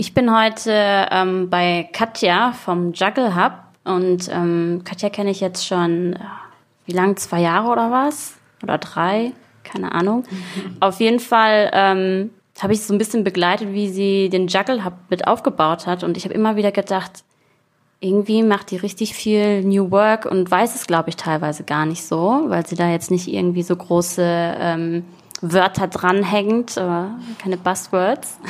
Ich bin heute ähm, bei Katja vom Juggle Hub und ähm, Katja kenne ich jetzt schon, äh, wie lang, zwei Jahre oder was? Oder drei? Keine Ahnung. Mhm. Auf jeden Fall ähm, habe ich so ein bisschen begleitet, wie sie den Juggle Hub mit aufgebaut hat und ich habe immer wieder gedacht, irgendwie macht die richtig viel New Work und weiß es, glaube ich, teilweise gar nicht so, weil sie da jetzt nicht irgendwie so große ähm, Wörter dranhängt, äh, keine Buzzwords.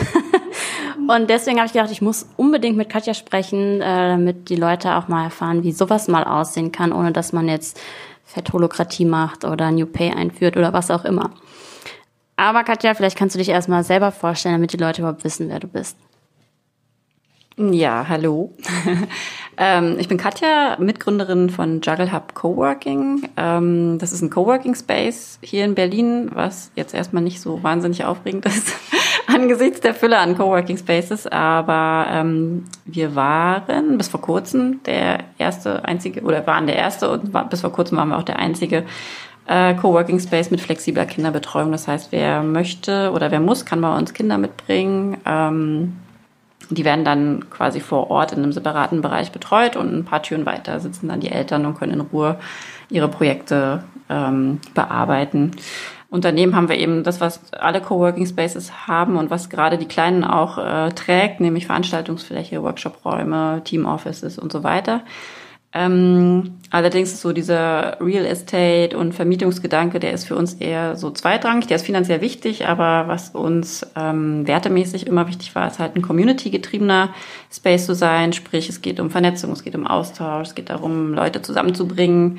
und deswegen habe ich gedacht, ich muss unbedingt mit Katja sprechen, äh, damit die Leute auch mal erfahren, wie sowas mal aussehen kann, ohne dass man jetzt Fettholokratie macht oder New Pay einführt oder was auch immer. Aber Katja, vielleicht kannst du dich erstmal selber vorstellen, damit die Leute überhaupt wissen, wer du bist. Ja, hallo. ähm, ich bin Katja, Mitgründerin von Juggle Hub Coworking. Ähm, das ist ein Coworking Space hier in Berlin, was jetzt erstmal nicht so wahnsinnig aufregend ist angesichts der Fülle an Coworking Spaces. Aber ähm, wir waren bis vor kurzem der erste, einzige oder waren der erste und war, bis vor kurzem waren wir auch der einzige äh, Coworking Space mit flexibler Kinderbetreuung. Das heißt, wer möchte oder wer muss, kann bei uns Kinder mitbringen. Ähm, die werden dann quasi vor Ort in einem separaten Bereich betreut und ein paar Türen weiter sitzen dann die Eltern und können in Ruhe ihre Projekte ähm, bearbeiten. Und daneben haben wir eben das, was alle Coworking Spaces haben und was gerade die Kleinen auch äh, trägt, nämlich Veranstaltungsfläche, Workshopräume, Team Offices und so weiter. Ähm, allerdings ist so dieser Real Estate und Vermietungsgedanke, der ist für uns eher so zweitrangig. Der ist finanziell wichtig, aber was uns ähm, wertemäßig immer wichtig war, ist halt ein community-getriebener Space zu sein. Sprich, es geht um Vernetzung, es geht um Austausch, es geht darum, Leute zusammenzubringen,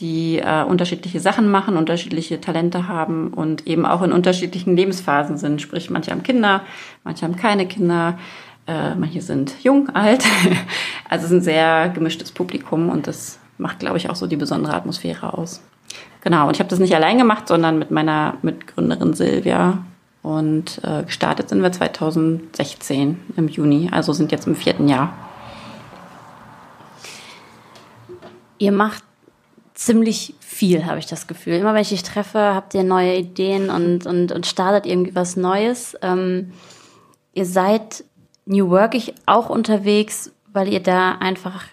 die äh, unterschiedliche Sachen machen, unterschiedliche Talente haben und eben auch in unterschiedlichen Lebensphasen sind. Sprich, manche haben Kinder, manche haben keine Kinder. Äh, manche sind jung, alt. Also es ist ein sehr gemischtes Publikum und das macht, glaube ich, auch so die besondere Atmosphäre aus. Genau, und ich habe das nicht allein gemacht, sondern mit meiner Mitgründerin Silvia. Und äh, gestartet sind wir 2016 im Juni, also sind jetzt im vierten Jahr. Ihr macht ziemlich viel, habe ich das Gefühl. Immer wenn ich dich treffe, habt ihr neue Ideen und, und, und startet irgendwie was Neues. Ähm, ihr seid New Workig auch unterwegs, weil ihr da einfach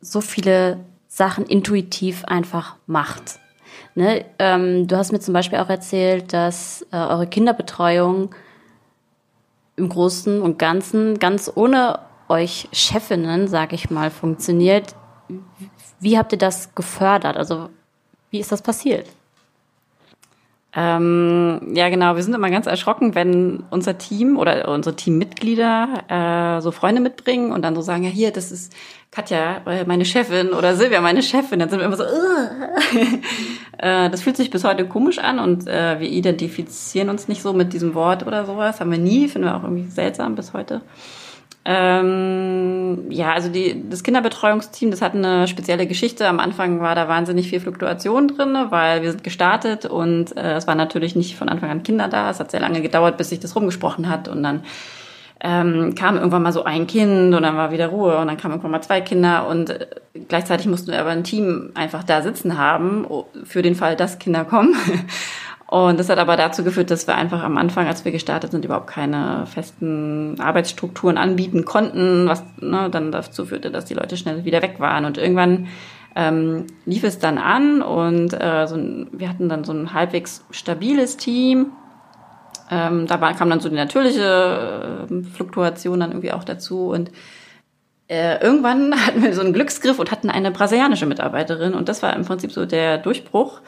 so viele Sachen intuitiv einfach macht. Ne? Ähm, du hast mir zum Beispiel auch erzählt, dass äh, eure Kinderbetreuung im Großen und Ganzen ganz ohne euch Chefinnen, sag ich mal, funktioniert. Wie habt ihr das gefördert? Also wie ist das passiert? Ähm, ja, genau. Wir sind immer ganz erschrocken, wenn unser Team oder unsere Teammitglieder äh, so Freunde mitbringen und dann so sagen, ja, hier, das ist Katja, äh, meine Chefin oder Silvia, meine Chefin. Dann sind wir immer so, äh, das fühlt sich bis heute komisch an und äh, wir identifizieren uns nicht so mit diesem Wort oder sowas. Haben wir nie, finden wir auch irgendwie seltsam bis heute. Ähm, ja, also die, das Kinderbetreuungsteam, das hat eine spezielle Geschichte. Am Anfang war da wahnsinnig viel Fluktuation drin, weil wir sind gestartet und äh, es waren natürlich nicht von Anfang an Kinder da. Es hat sehr lange gedauert, bis sich das rumgesprochen hat und dann ähm, kam irgendwann mal so ein Kind und dann war wieder Ruhe und dann kamen irgendwann mal zwei Kinder und äh, gleichzeitig mussten wir aber ein Team einfach da sitzen haben für den Fall, dass Kinder kommen. Und das hat aber dazu geführt, dass wir einfach am Anfang, als wir gestartet sind, überhaupt keine festen Arbeitsstrukturen anbieten konnten, was ne, dann dazu führte, dass die Leute schnell wieder weg waren. Und irgendwann ähm, lief es dann an und äh, so ein, wir hatten dann so ein halbwegs stabiles Team. Ähm, da war, kam dann so die natürliche äh, Fluktuation dann irgendwie auch dazu und äh, irgendwann hatten wir so einen Glücksgriff und hatten eine brasilianische Mitarbeiterin und das war im Prinzip so der Durchbruch,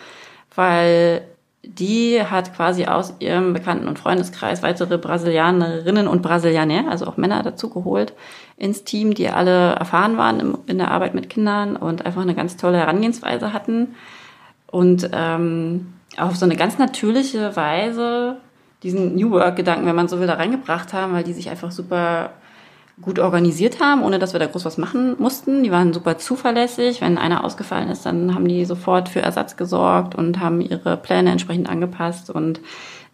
weil die hat quasi aus ihrem Bekannten- und Freundeskreis weitere Brasilianerinnen und Brasilianer, also auch Männer dazugeholt ins Team, die alle erfahren waren in der Arbeit mit Kindern und einfach eine ganz tolle Herangehensweise hatten. Und ähm, auf so eine ganz natürliche Weise diesen New Work-Gedanken, wenn man so will, da reingebracht haben, weil die sich einfach super gut organisiert haben, ohne dass wir da groß was machen mussten. Die waren super zuverlässig. Wenn einer ausgefallen ist, dann haben die sofort für Ersatz gesorgt und haben ihre Pläne entsprechend angepasst. Und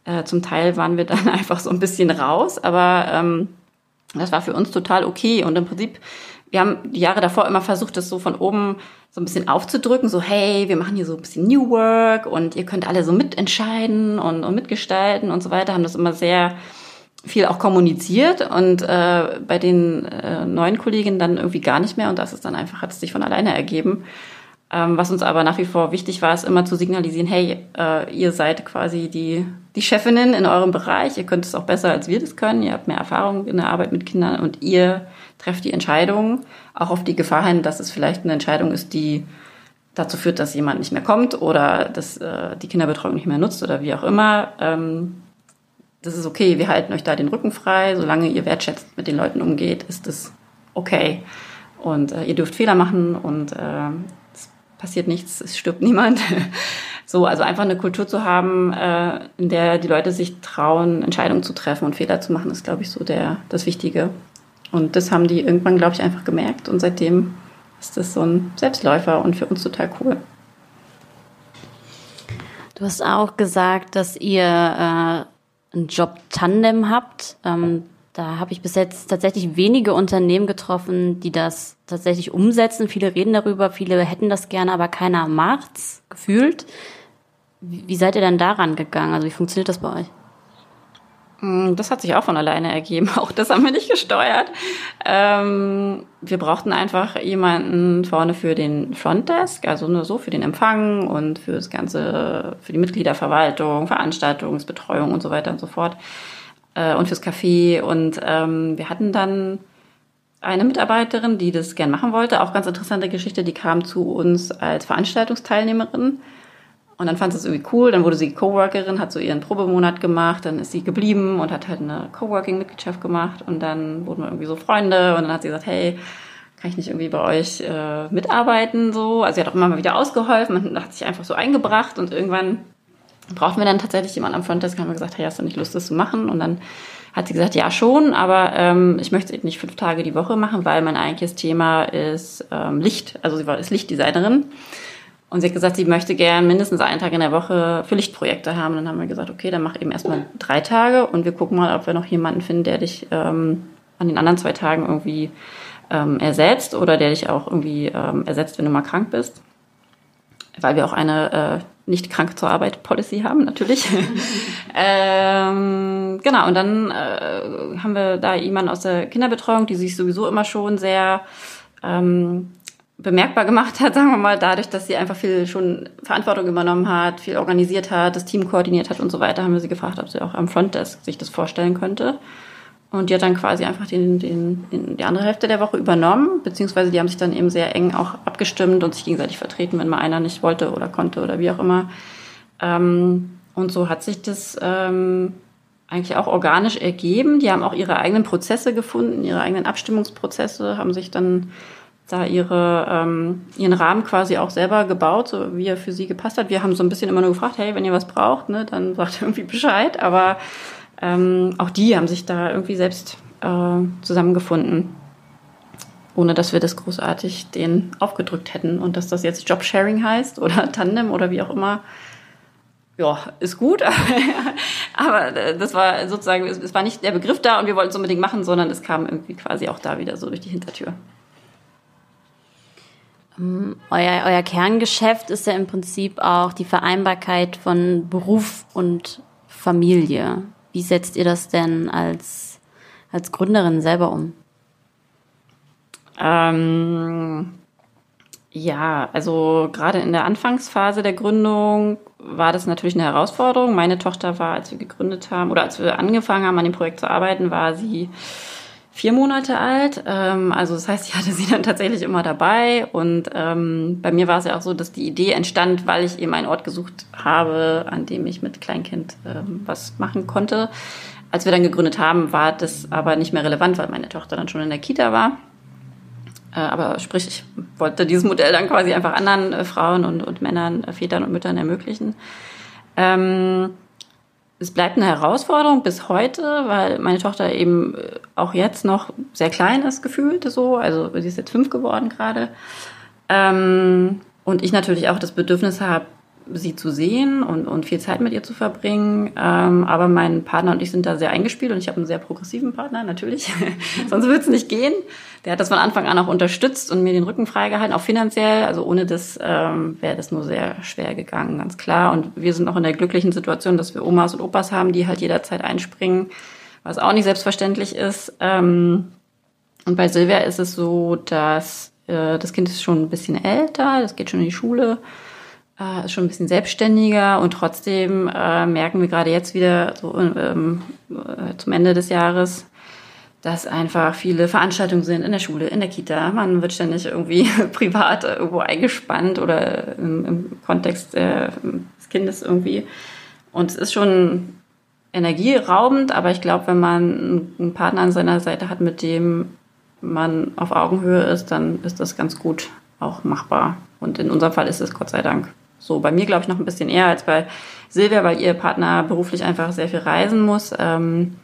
äh, zum Teil waren wir dann einfach so ein bisschen raus, aber ähm, das war für uns total okay. Und im Prinzip, wir haben die Jahre davor immer versucht, das so von oben so ein bisschen aufzudrücken, so hey, wir machen hier so ein bisschen New Work und ihr könnt alle so mitentscheiden und, und mitgestalten und so weiter, haben das immer sehr viel auch kommuniziert und äh, bei den äh, neuen Kolleginnen dann irgendwie gar nicht mehr und das ist dann einfach, hat es sich von alleine ergeben. Ähm, was uns aber nach wie vor wichtig war, ist immer zu signalisieren, hey, äh, ihr seid quasi die, die Chefinnen in eurem Bereich, ihr könnt es auch besser als wir das können, ihr habt mehr Erfahrung in der Arbeit mit Kindern und ihr trefft die Entscheidung, auch auf die Gefahr hin, dass es vielleicht eine Entscheidung ist, die dazu führt, dass jemand nicht mehr kommt oder dass äh, die Kinderbetreuung nicht mehr nutzt oder wie auch immer. Ähm, das ist okay, wir halten euch da den Rücken frei, solange ihr wertschätzt mit den Leuten umgeht, ist das okay. Und äh, ihr dürft Fehler machen und äh, es passiert nichts, es stirbt niemand. so, also einfach eine Kultur zu haben, äh, in der die Leute sich trauen, Entscheidungen zu treffen und Fehler zu machen, ist, glaube ich, so der, das Wichtige. Und das haben die irgendwann, glaube ich, einfach gemerkt und seitdem ist das so ein Selbstläufer und für uns total cool. Du hast auch gesagt, dass ihr äh, ein Job-Tandem habt. Ähm, da habe ich bis jetzt tatsächlich wenige Unternehmen getroffen, die das tatsächlich umsetzen. Viele reden darüber, viele hätten das gerne, aber keiner macht's, gefühlt. Wie, wie seid ihr denn daran gegangen? Also wie funktioniert das bei euch? Mm, das hat sich auch von alleine ergeben. Auch das haben wir nicht gesteuert. Ähm, wir brauchten einfach jemanden vorne für den Frontdesk, also nur so für den Empfang und für das ganze, für die Mitgliederverwaltung, Veranstaltungsbetreuung und so weiter und so fort. Äh, und fürs Café. Und ähm, wir hatten dann eine Mitarbeiterin, die das gern machen wollte. Auch ganz interessante Geschichte, die kam zu uns als Veranstaltungsteilnehmerin und dann fand sie es irgendwie cool, dann wurde sie Coworkerin, hat so ihren Probemonat gemacht, dann ist sie geblieben und hat halt eine Coworking-Mitgliedschaft gemacht und dann wurden wir irgendwie so Freunde und dann hat sie gesagt, hey, kann ich nicht irgendwie bei euch äh, mitarbeiten so? Also sie hat auch immer mal wieder ausgeholfen und hat sich einfach so eingebracht und irgendwann brauchten wir dann tatsächlich jemanden am Frontdesk, haben wir gesagt, hey, hast du nicht Lust, das zu machen? Und dann hat sie gesagt, ja schon, aber ähm, ich möchte es nicht fünf Tage die Woche machen, weil mein eigentliches Thema ist ähm, Licht. Also sie war ist Lichtdesignerin. Und sie hat gesagt, sie möchte gern mindestens einen Tag in der Woche für Lichtprojekte haben. Dann haben wir gesagt, okay, dann mach eben erstmal drei Tage und wir gucken mal, ob wir noch jemanden finden, der dich ähm, an den anderen zwei Tagen irgendwie ähm, ersetzt oder der dich auch irgendwie ähm, ersetzt, wenn du mal krank bist. Weil wir auch eine äh, nicht krank zur Arbeit Policy haben, natürlich. ähm, genau, und dann äh, haben wir da jemanden aus der Kinderbetreuung, die sich sowieso immer schon sehr ähm, bemerkbar gemacht hat, sagen wir mal, dadurch, dass sie einfach viel schon Verantwortung übernommen hat, viel organisiert hat, das Team koordiniert hat und so weiter, haben wir sie gefragt, ob sie auch am Frontdesk sich das vorstellen könnte. Und die hat dann quasi einfach den, den, den, die andere Hälfte der Woche übernommen, beziehungsweise die haben sich dann eben sehr eng auch abgestimmt und sich gegenseitig vertreten, wenn mal einer nicht wollte oder konnte oder wie auch immer. Ähm, und so hat sich das ähm, eigentlich auch organisch ergeben. Die haben auch ihre eigenen Prozesse gefunden, ihre eigenen Abstimmungsprozesse, haben sich dann da ihre, ähm, ihren Rahmen quasi auch selber gebaut, so wie er für sie gepasst hat. Wir haben so ein bisschen immer nur gefragt, hey, wenn ihr was braucht, ne, dann sagt irgendwie Bescheid. Aber ähm, auch die haben sich da irgendwie selbst äh, zusammengefunden, ohne dass wir das großartig denen aufgedrückt hätten. Und dass das jetzt Jobsharing heißt oder Tandem oder wie auch immer, ja, ist gut. aber das war sozusagen, es war nicht der Begriff da und wir wollten es unbedingt machen, sondern es kam irgendwie quasi auch da wieder so durch die Hintertür. Ähm, euer, euer Kerngeschäft ist ja im Prinzip auch die Vereinbarkeit von Beruf und Familie. Wie setzt ihr das denn als, als Gründerin selber um? Ähm, ja, also gerade in der Anfangsphase der Gründung war das natürlich eine Herausforderung. Meine Tochter war, als wir gegründet haben oder als wir angefangen haben, an dem Projekt zu arbeiten, war sie vier Monate alt. Ähm, also das heißt, ich hatte sie dann tatsächlich immer dabei. Und ähm, bei mir war es ja auch so, dass die Idee entstand, weil ich eben einen Ort gesucht habe, an dem ich mit Kleinkind ähm, was machen konnte. Als wir dann gegründet haben, war das aber nicht mehr relevant, weil meine Tochter dann schon in der Kita war. Äh, aber sprich, ich wollte dieses Modell dann quasi einfach anderen äh, Frauen und, und Männern, äh, Vätern und Müttern ermöglichen. Ähm, es bleibt eine Herausforderung bis heute, weil meine Tochter eben äh, auch jetzt noch sehr klein ist, gefühlt so. Also sie ist jetzt fünf geworden gerade. Ähm, und ich natürlich auch das Bedürfnis habe, sie zu sehen und, und viel Zeit mit ihr zu verbringen. Ähm, aber mein Partner und ich sind da sehr eingespielt und ich habe einen sehr progressiven Partner, natürlich. Sonst würde es nicht gehen. Der hat das von Anfang an auch unterstützt und mir den Rücken freigehalten, auch finanziell. Also ohne das ähm, wäre das nur sehr schwer gegangen, ganz klar. Und wir sind auch in der glücklichen Situation, dass wir Omas und Opas haben, die halt jederzeit einspringen, was auch nicht selbstverständlich ist. Ähm, und bei Silvia ist es so, dass äh, das Kind ist schon ein bisschen älter, das geht schon in die Schule, äh, ist schon ein bisschen selbstständiger und trotzdem äh, merken wir gerade jetzt wieder so ähm, äh, zum Ende des Jahres, dass einfach viele Veranstaltungen sind in der Schule, in der Kita. Man wird ständig irgendwie privat irgendwo eingespannt oder im, im Kontext äh, des Kindes irgendwie. Und es ist schon energieraubend, aber ich glaube, wenn man einen Partner an seiner Seite hat, mit dem man auf Augenhöhe ist, dann ist das ganz gut auch machbar. Und in unserem Fall ist es Gott sei Dank so. Bei mir glaube ich noch ein bisschen eher als bei Silvia, weil ihr Partner beruflich einfach sehr viel reisen muss. Ähm,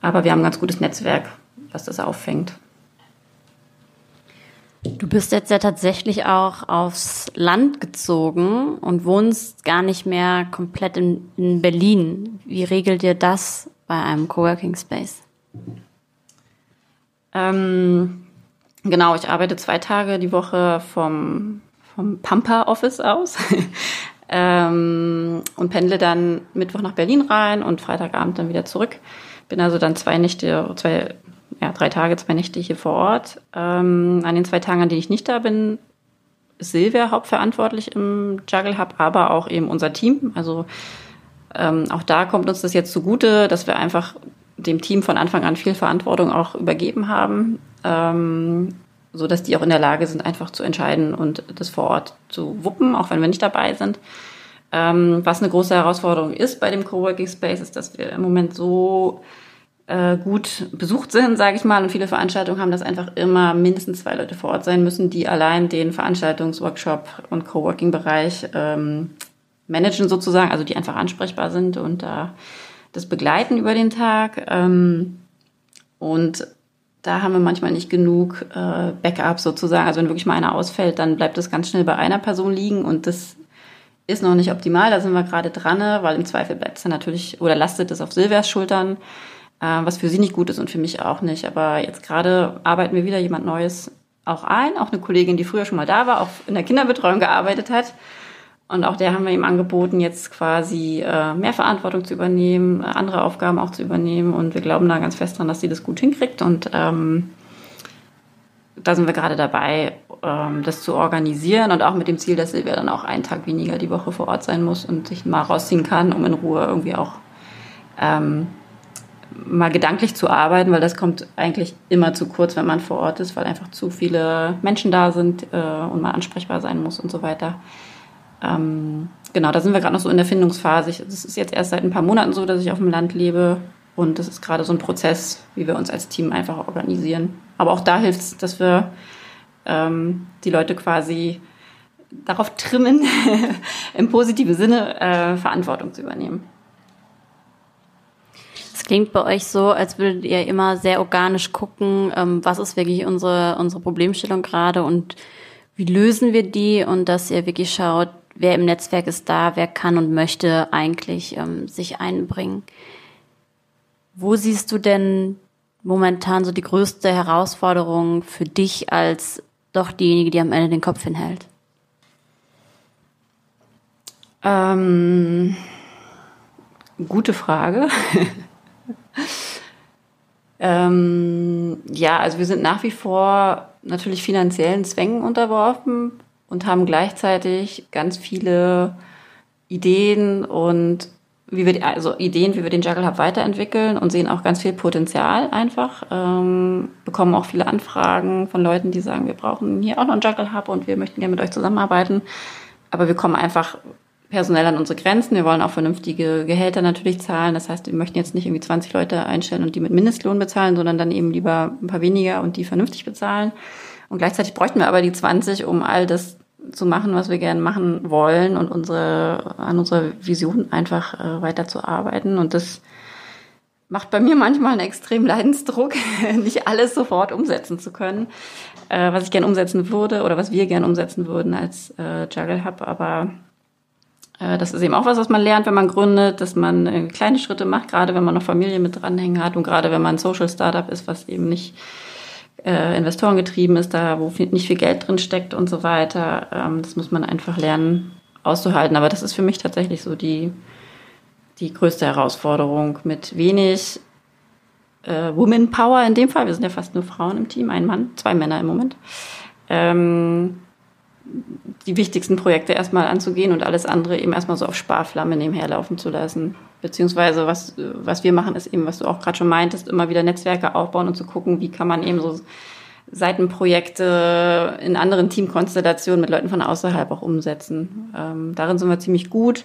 aber wir haben ein ganz gutes Netzwerk, was das auffängt. Du bist jetzt ja tatsächlich auch aufs Land gezogen und wohnst gar nicht mehr komplett in, in Berlin. Wie regelt ihr das bei einem Coworking Space? Ähm, genau, ich arbeite zwei Tage die Woche vom, vom Pampa-Office aus ähm, und pendle dann Mittwoch nach Berlin rein und Freitagabend dann wieder zurück. Bin also dann zwei Nächte, zwei, ja, drei Tage, zwei Nächte hier vor Ort. Ähm, an den zwei Tagen, an denen ich nicht da bin, Silvia hauptverantwortlich im Juggle Hub, aber auch eben unser Team. Also ähm, auch da kommt uns das jetzt zugute, dass wir einfach dem Team von Anfang an viel Verantwortung auch übergeben haben, ähm, so dass die auch in der Lage sind, einfach zu entscheiden und das vor Ort zu wuppen, auch wenn wir nicht dabei sind. Ähm, was eine große Herausforderung ist bei dem Coworking Space, ist, dass wir im Moment so äh, gut besucht sind, sage ich mal, und viele Veranstaltungen haben, dass einfach immer mindestens zwei Leute vor Ort sein müssen, die allein den Veranstaltungsworkshop und Coworking-Bereich ähm, managen sozusagen, also die einfach ansprechbar sind und da äh, das begleiten über den Tag. Ähm, und da haben wir manchmal nicht genug äh, Backup sozusagen. Also wenn wirklich mal einer ausfällt, dann bleibt das ganz schnell bei einer Person liegen und das ist noch nicht optimal. Da sind wir gerade dran, weil im Zweifel bleibt es dann natürlich oder lastet es auf Silvias Schultern, äh, was für sie nicht gut ist und für mich auch nicht. Aber jetzt gerade arbeiten wir wieder jemand Neues auch ein, auch eine Kollegin, die früher schon mal da war, auch in der Kinderbetreuung gearbeitet hat und auch der haben wir ihm angeboten, jetzt quasi äh, mehr Verantwortung zu übernehmen, andere Aufgaben auch zu übernehmen. Und wir glauben da ganz fest dran, dass sie das gut hinkriegt. Und ähm, da sind wir gerade dabei, ähm, das zu organisieren und auch mit dem Ziel, dass Silvia dann auch einen Tag weniger die Woche vor Ort sein muss und sich mal rausziehen kann, um in Ruhe irgendwie auch ähm, mal gedanklich zu arbeiten, weil das kommt eigentlich immer zu kurz, wenn man vor Ort ist, weil einfach zu viele Menschen da sind äh, und man ansprechbar sein muss und so weiter. Ähm, genau, da sind wir gerade noch so in der Findungsphase. Es ist jetzt erst seit ein paar Monaten so, dass ich auf dem Land lebe. Und das ist gerade so ein Prozess, wie wir uns als Team einfach organisieren. Aber auch da hilft es, dass wir ähm, die Leute quasi darauf trimmen, im positiven Sinne äh, Verantwortung zu übernehmen. Es klingt bei euch so, als würdet ihr immer sehr organisch gucken, ähm, was ist wirklich unsere, unsere Problemstellung gerade und wie lösen wir die und dass ihr wirklich schaut, wer im Netzwerk ist da, wer kann und möchte eigentlich ähm, sich einbringen. Wo siehst du denn momentan so die größte Herausforderung für dich als doch diejenige, die am Ende den Kopf hinhält? Ähm, gute Frage. ähm, ja, also wir sind nach wie vor natürlich finanziellen Zwängen unterworfen, und haben gleichzeitig ganz viele Ideen und wie wir, also Ideen, wie wir den Juggle Hub weiterentwickeln und sehen auch ganz viel Potenzial einfach. Ähm, bekommen auch viele Anfragen von Leuten, die sagen, wir brauchen hier auch noch einen Juggle Hub und wir möchten gerne mit euch zusammenarbeiten. Aber wir kommen einfach personell an unsere Grenzen. Wir wollen auch vernünftige Gehälter natürlich zahlen. Das heißt, wir möchten jetzt nicht irgendwie 20 Leute einstellen und die mit Mindestlohn bezahlen, sondern dann eben lieber ein paar weniger und die vernünftig bezahlen. Und gleichzeitig bräuchten wir aber die 20, um all das zu machen, was wir gerne machen wollen und unsere, an unserer Vision einfach äh, weiterzuarbeiten. Und das macht bei mir manchmal einen extremen Leidensdruck, nicht alles sofort umsetzen zu können, äh, was ich gerne umsetzen würde oder was wir gerne umsetzen würden als äh, Juggle Hub. Aber äh, das ist eben auch was, was man lernt, wenn man gründet, dass man äh, kleine Schritte macht, gerade wenn man noch Familie mit dranhängen hat und gerade wenn man ein Social Startup ist, was eben nicht äh, Investoren getrieben ist, da wo viel, nicht viel Geld drin steckt und so weiter. Ähm, das muss man einfach lernen auszuhalten. Aber das ist für mich tatsächlich so die, die größte Herausforderung, mit wenig äh, Woman Power in dem Fall. Wir sind ja fast nur Frauen im Team, ein Mann, zwei Männer im Moment. Ähm, die wichtigsten Projekte erstmal anzugehen und alles andere eben erstmal so auf Sparflamme nebenher laufen zu lassen. Beziehungsweise was, was wir machen, ist eben, was du auch gerade schon meintest, immer wieder Netzwerke aufbauen und zu gucken, wie kann man eben so Seitenprojekte in anderen Teamkonstellationen mit Leuten von außerhalb auch umsetzen. Ähm, darin sind wir ziemlich gut.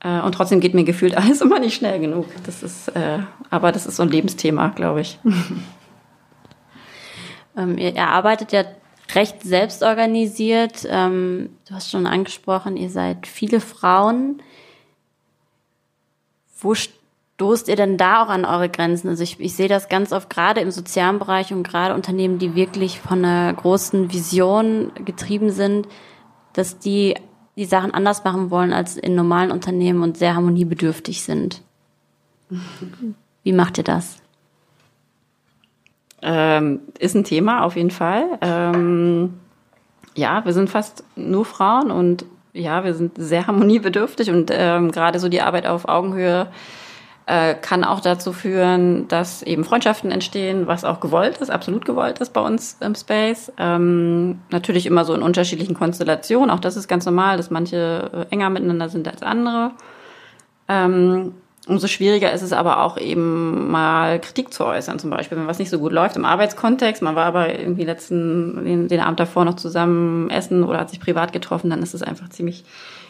Äh, und trotzdem geht mir gefühlt alles immer nicht schnell genug. Das ist, äh, aber das ist so ein Lebensthema, glaube ich. ähm, ihr, ihr arbeitet ja recht selbstorganisiert. Ähm, du hast schon angesprochen, ihr seid viele Frauen. Wo stoßt ihr denn da auch an eure Grenzen? Also ich, ich sehe das ganz oft gerade im sozialen Bereich und gerade Unternehmen, die wirklich von einer großen Vision getrieben sind, dass die die Sachen anders machen wollen als in normalen Unternehmen und sehr harmoniebedürftig sind. Wie macht ihr das? Ähm, ist ein Thema auf jeden Fall. Ähm, ja, wir sind fast nur Frauen und ja, wir sind sehr harmoniebedürftig und ähm, gerade so die Arbeit auf Augenhöhe äh, kann auch dazu führen, dass eben Freundschaften entstehen, was auch gewollt ist, absolut gewollt ist bei uns im Space. Ähm, natürlich immer so in unterschiedlichen Konstellationen. Auch das ist ganz normal, dass manche äh, enger miteinander sind als andere. Ähm, umso schwieriger ist es aber auch eben mal Kritik zu äußern, zum Beispiel, wenn was nicht so gut läuft im Arbeitskontext. Man war aber irgendwie letzten, den, den Abend davor noch zusammen essen oder hat sich privat getroffen, dann ist es einfach ziemlich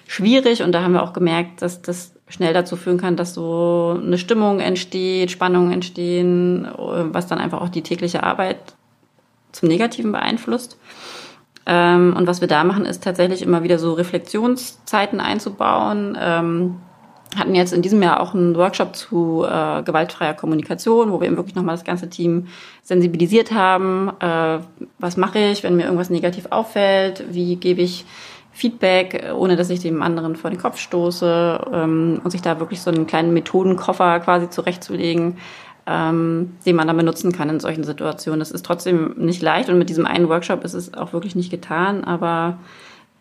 schwierig. Und da haben wir auch gemerkt, dass das schnell dazu führen kann, dass so eine Stimmung entsteht, Spannungen entstehen, was dann einfach auch die tägliche Arbeit zum Negativen beeinflusst. Ähm, und was wir da machen, ist tatsächlich immer wieder so Reflexionszeiten einzubauen. Hatten jetzt in diesem Jahr auch einen Workshop zu äh, gewaltfreier Kommunikation, wo wir eben wirklich nochmal das ganze Team sensibilisiert haben. Äh, was mache ich, wenn mir irgendwas negativ auffällt? Wie gebe ich Feedback, ohne dass ich dem anderen vor den Kopf stoße ähm, und sich da wirklich so einen kleinen Methodenkoffer quasi zurechtzulegen, ähm, den man dann benutzen kann in solchen Situationen. Das ist trotzdem nicht leicht und mit diesem einen Workshop ist es auch wirklich nicht getan, aber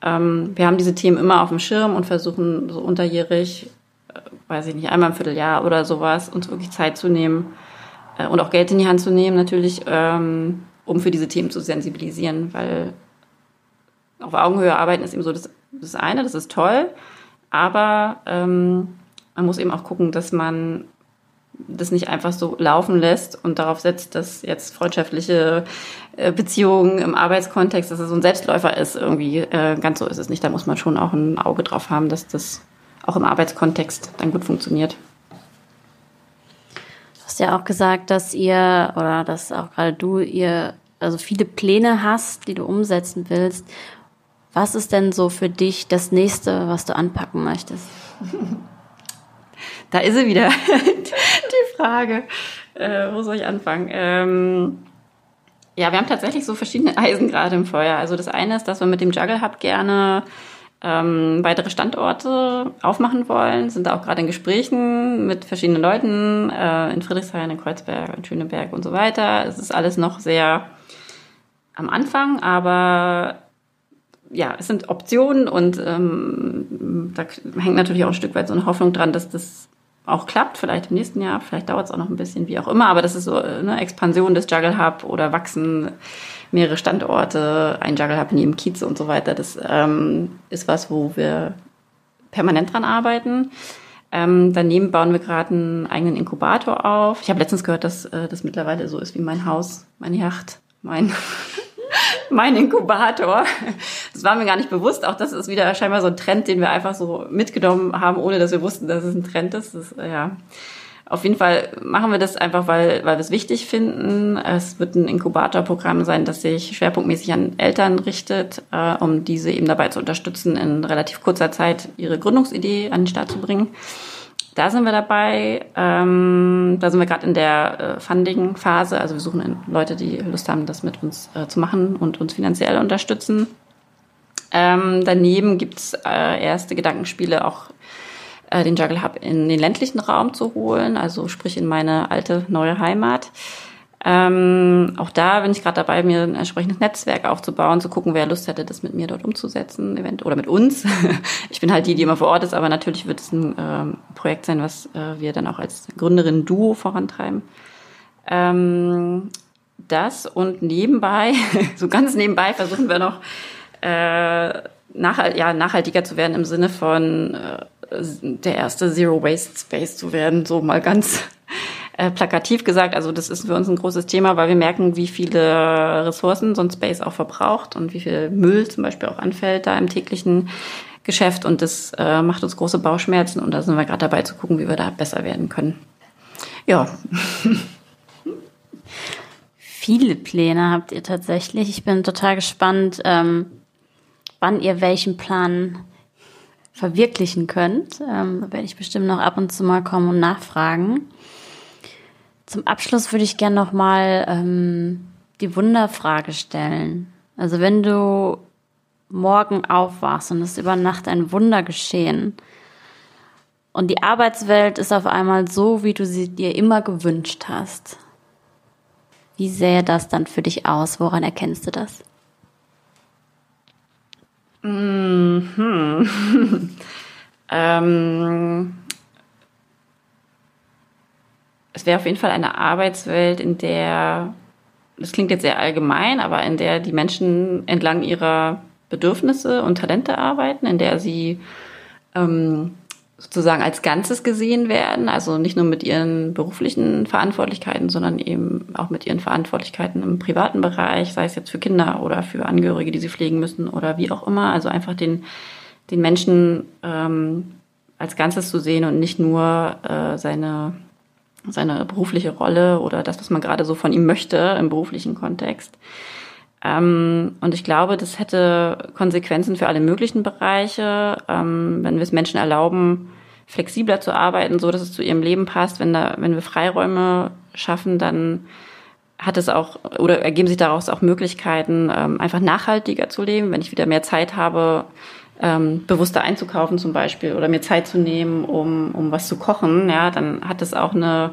ähm, wir haben diese Themen immer auf dem Schirm und versuchen so unterjährig, äh, weiß ich nicht, einmal im Vierteljahr oder sowas, uns wirklich Zeit zu nehmen äh, und auch Geld in die Hand zu nehmen natürlich, ähm, um für diese Themen zu sensibilisieren, weil auf Augenhöhe arbeiten ist eben so das, das eine, das ist toll, aber ähm, man muss eben auch gucken, dass man das nicht einfach so laufen lässt und darauf setzt, dass jetzt freundschaftliche äh, Beziehungen im Arbeitskontext, dass es so ein Selbstläufer ist, irgendwie äh, ganz so ist es nicht. Da muss man schon auch ein Auge drauf haben, dass das auch im Arbeitskontext dann gut funktioniert. Du hast ja auch gesagt, dass ihr oder dass auch gerade du ihr also viele Pläne hast, die du umsetzen willst. Was ist denn so für dich das nächste, was du anpacken möchtest? Da ist sie wieder, die Frage. Äh, wo soll ich anfangen? Ähm, ja, wir haben tatsächlich so verschiedene Eisen gerade im Feuer. Also das eine ist, dass wir mit dem Juggle Hub gerne ähm, weitere Standorte aufmachen wollen, sind da auch gerade in Gesprächen mit verschiedenen Leuten äh, in Friedrichshain, in Kreuzberg, in Schöneberg und so weiter. Es ist alles noch sehr am Anfang, aber ja, es sind Optionen und ähm, da hängt natürlich auch ein Stück weit so eine Hoffnung dran, dass das auch klappt, vielleicht im nächsten Jahr, vielleicht dauert es auch noch ein bisschen, wie auch immer, aber das ist so eine Expansion des Juggle Hub oder wachsen mehrere Standorte, ein Juggle in jedem Kiez und so weiter. Das ähm, ist was, wo wir permanent dran arbeiten. Ähm, daneben bauen wir gerade einen eigenen Inkubator auf. Ich habe letztens gehört, dass äh, das mittlerweile so ist wie mein Haus, meine Yacht, mein mein Inkubator. Das war mir gar nicht bewusst. Auch das ist wieder scheinbar so ein Trend, den wir einfach so mitgenommen haben, ohne dass wir wussten, dass es ein Trend ist. Das, ja. Auf jeden Fall machen wir das einfach, weil, weil wir es wichtig finden. Es wird ein Inkubatorprogramm sein, das sich schwerpunktmäßig an Eltern richtet, äh, um diese eben dabei zu unterstützen, in relativ kurzer Zeit ihre Gründungsidee an den Start zu bringen. Da sind wir dabei. Ähm, da sind wir gerade in der äh, Funding-Phase. Also wir suchen Leute, die Lust haben, das mit uns äh, zu machen und uns finanziell unterstützen. Ähm, daneben gibt's äh, erste Gedankenspiele, auch äh, den Juggle Hub in den ländlichen Raum zu holen, also sprich in meine alte neue Heimat. Ähm, auch da bin ich gerade dabei, mir ein entsprechendes Netzwerk aufzubauen, zu gucken, wer Lust hätte, das mit mir dort umzusetzen, event oder mit uns. ich bin halt die, die immer vor Ort ist, aber natürlich wird es ein ähm, Projekt sein, was äh, wir dann auch als Gründerin Duo vorantreiben. Ähm, das und nebenbei, so ganz nebenbei versuchen wir noch äh, nachhalt, ja, nachhaltiger zu werden im Sinne von äh, der erste Zero Waste Space zu werden, so mal ganz äh, plakativ gesagt. Also das ist für uns ein großes Thema, weil wir merken, wie viele Ressourcen so ein Space auch verbraucht und wie viel Müll zum Beispiel auch anfällt da im täglichen Geschäft. Und das äh, macht uns große Bauchschmerzen und da sind wir gerade dabei zu gucken, wie wir da besser werden können. Ja. Viele Pläne habt ihr tatsächlich. Ich bin total gespannt, ähm, wann ihr welchen Plan verwirklichen könnt. Ähm, da werde ich bestimmt noch ab und zu mal kommen und nachfragen. Zum Abschluss würde ich gerne noch mal ähm, die Wunderfrage stellen. Also wenn du morgen aufwachst und es über Nacht ein Wunder geschehen und die Arbeitswelt ist auf einmal so, wie du sie dir immer gewünscht hast, wie sähe das dann für dich aus? Woran erkennst du das? Mhm. ähm, es wäre auf jeden Fall eine Arbeitswelt, in der, das klingt jetzt sehr allgemein, aber in der die Menschen entlang ihrer Bedürfnisse und Talente arbeiten, in der sie ähm, sozusagen als Ganzes gesehen werden, also nicht nur mit ihren beruflichen Verantwortlichkeiten, sondern eben auch mit ihren Verantwortlichkeiten im privaten Bereich, sei es jetzt für Kinder oder für Angehörige, die sie pflegen müssen oder wie auch immer. Also einfach den, den Menschen ähm, als Ganzes zu sehen und nicht nur äh, seine, seine berufliche Rolle oder das, was man gerade so von ihm möchte im beruflichen Kontext. Ähm, und ich glaube, das hätte Konsequenzen für alle möglichen Bereiche, ähm, wenn wir es Menschen erlauben, flexibler zu arbeiten, so dass es zu ihrem Leben passt. Wenn da, wenn wir Freiräume schaffen, dann hat es auch oder ergeben sich daraus auch Möglichkeiten, ähm, einfach nachhaltiger zu leben. Wenn ich wieder mehr Zeit habe, ähm, bewusster einzukaufen zum Beispiel oder mir Zeit zu nehmen, um, um was zu kochen, ja, dann hat es auch eine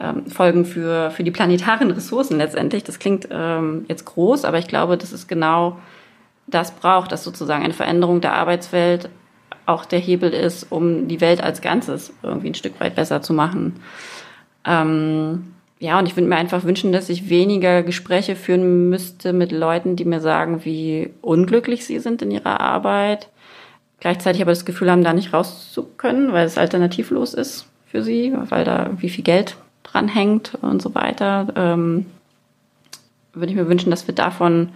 ähm, Folgen für, für die planetaren Ressourcen letztendlich. Das klingt ähm, jetzt groß, aber ich glaube, dass es genau das braucht, dass sozusagen eine Veränderung der Arbeitswelt auch der Hebel ist, um die Welt als Ganzes irgendwie ein Stück weit besser zu machen. Ähm, ja, und ich würde mir einfach wünschen, dass ich weniger Gespräche führen müsste mit Leuten, die mir sagen, wie unglücklich sie sind in ihrer Arbeit. Gleichzeitig aber das Gefühl haben, da nicht raus zu können, weil es alternativlos ist für sie, weil da irgendwie viel Geld dranhängt und so weiter. Ähm, würde ich mir wünschen, dass wir davon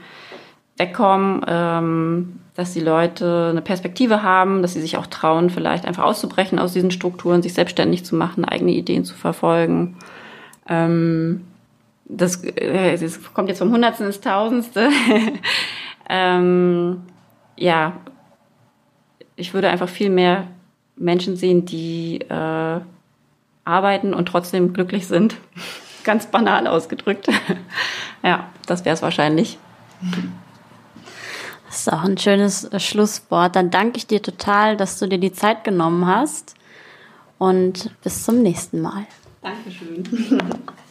wegkommen, ähm, dass die Leute eine Perspektive haben, dass sie sich auch trauen, vielleicht einfach auszubrechen aus diesen Strukturen, sich selbstständig zu machen, eigene Ideen zu verfolgen. Ähm, das, äh, das kommt jetzt vom Hundertsten ins Tausendste. ähm, ja, ich würde einfach viel mehr Menschen sehen, die äh, arbeiten und trotzdem glücklich sind. Ganz banal ausgedrückt. ja, das wäre es wahrscheinlich. Das ist auch ein schönes äh, Schlusswort. Dann danke ich dir total, dass du dir die Zeit genommen hast und bis zum nächsten Mal. Dankeschön.